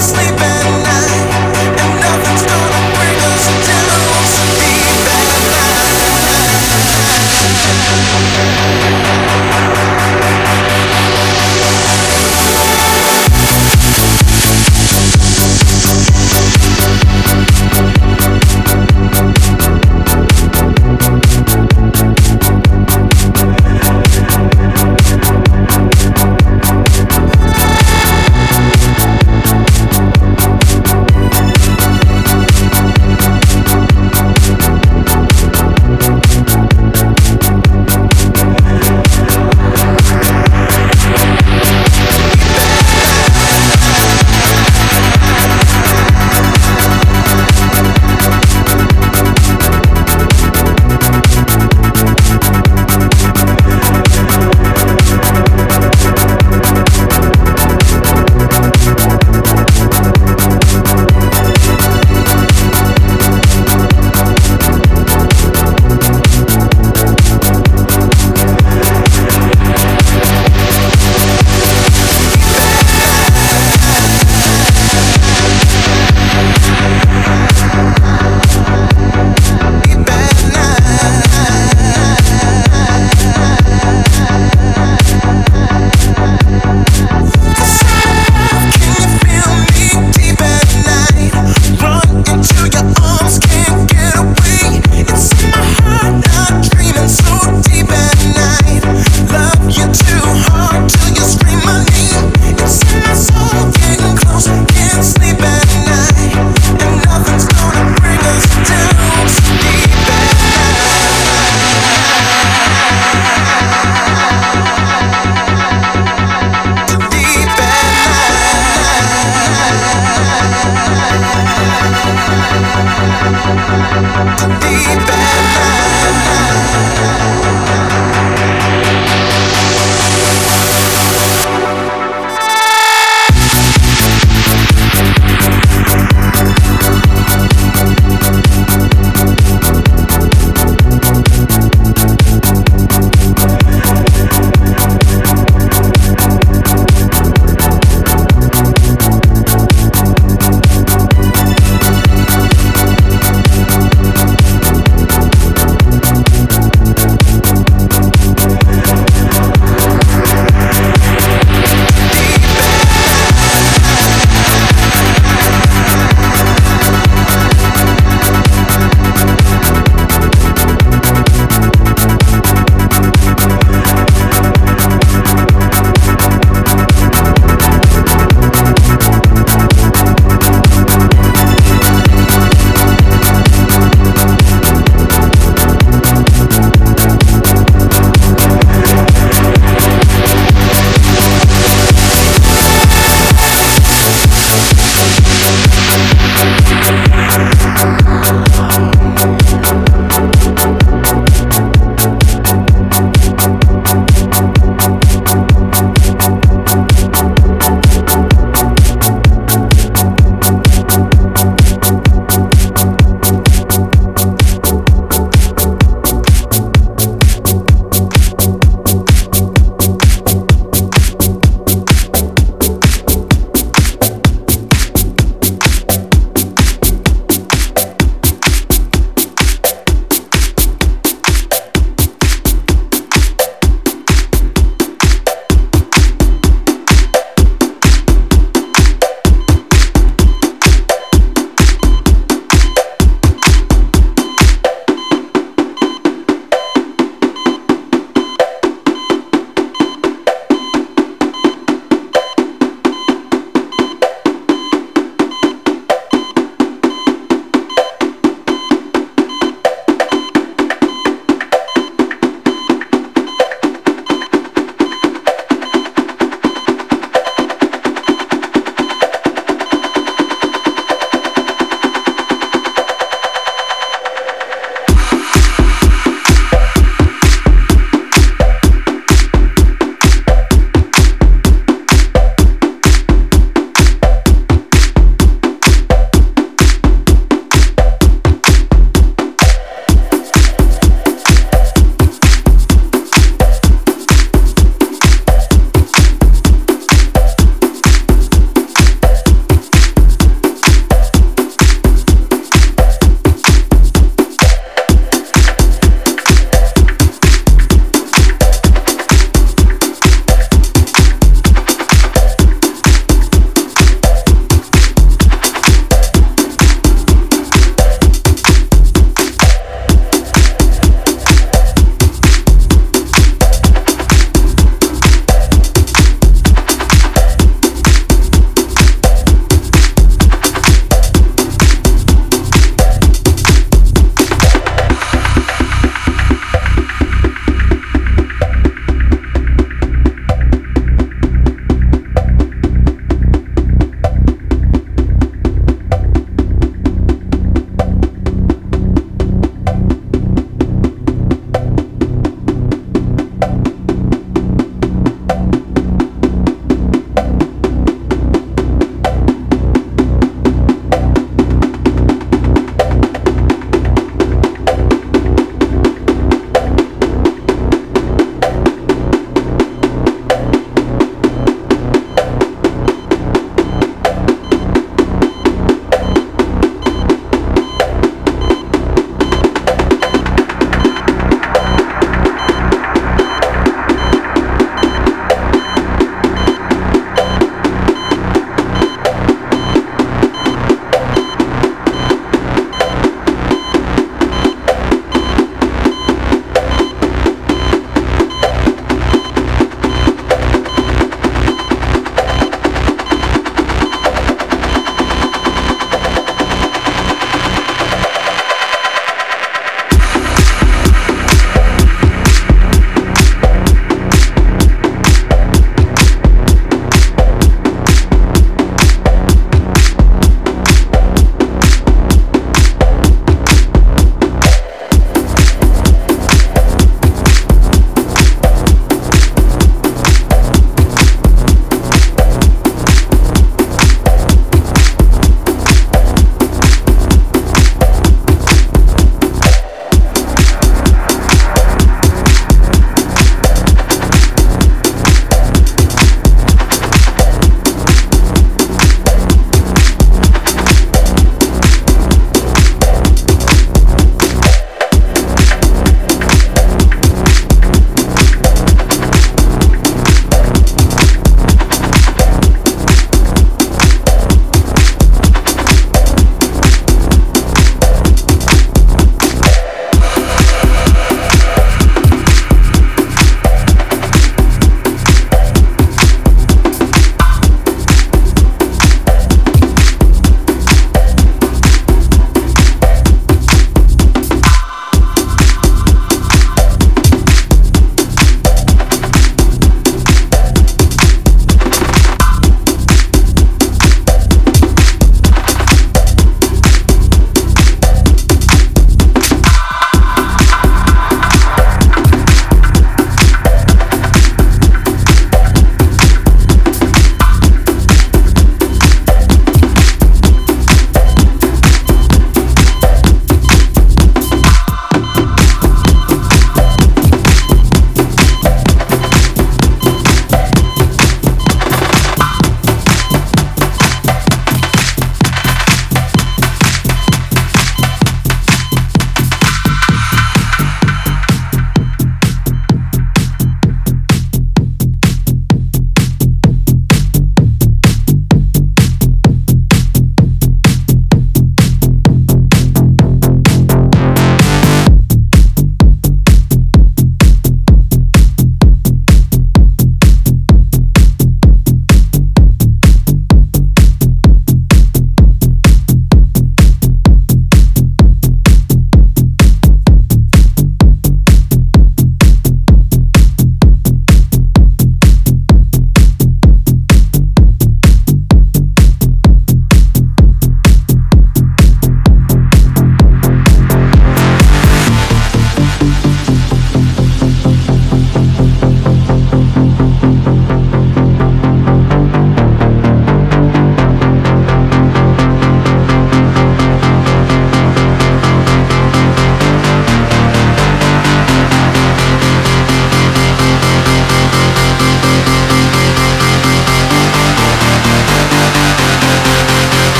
sleeping.